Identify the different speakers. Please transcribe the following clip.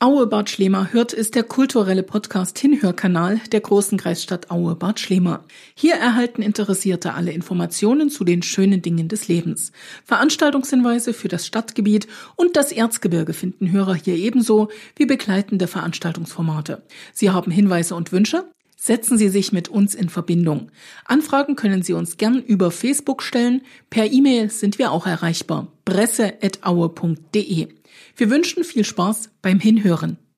Speaker 1: Aue Bad Schlema hört ist der kulturelle Podcast Hinhörkanal der großen Kreisstadt Aue Bad Schlema. Hier erhalten Interessierte alle Informationen zu den schönen Dingen des Lebens. Veranstaltungshinweise für das Stadtgebiet und das Erzgebirge finden Hörer hier ebenso wie begleitende Veranstaltungsformate. Sie haben Hinweise und Wünsche? Setzen Sie sich mit uns in Verbindung. Anfragen können Sie uns gern über Facebook stellen. Per E-Mail sind wir auch erreichbar. presse.aue.de wir wünschen viel Spaß beim Hinhören.